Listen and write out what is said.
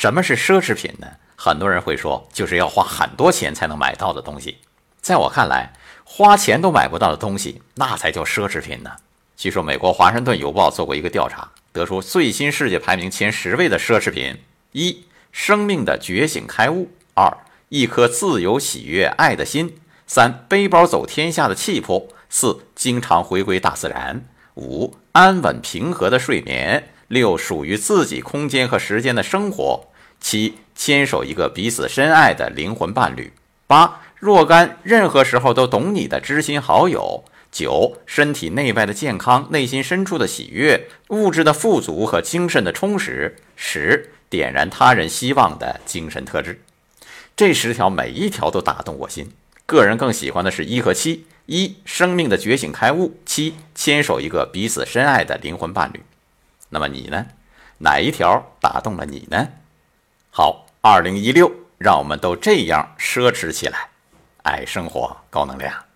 什么是奢侈品呢？很多人会说，就是要花很多钱才能买到的东西。在我看来，花钱都买不到的东西，那才叫奢侈品呢。据说，美国《华盛顿邮报》做过一个调查，得出最新世界排名前十位的奢侈品：一、生命的觉醒开悟；二、一颗自由、喜悦、爱的心；三、背包走天下的气魄；四、经常回归大自然；五、安稳平和的睡眠；六、属于自己空间和时间的生活；七、牵手一个彼此深爱的灵魂伴侣；八、若干任何时候都懂你的知心好友。九、身体内外的健康，内心深处的喜悦，物质的富足和精神的充实。十、点燃他人希望的精神特质。这十条每一条都打动我心。个人更喜欢的是一和七：一、生命的觉醒开悟；七、牵手一个彼此深爱的灵魂伴侣。那么你呢？哪一条打动了你呢？好，二零一六，让我们都这样奢侈起来，爱生活，高能量。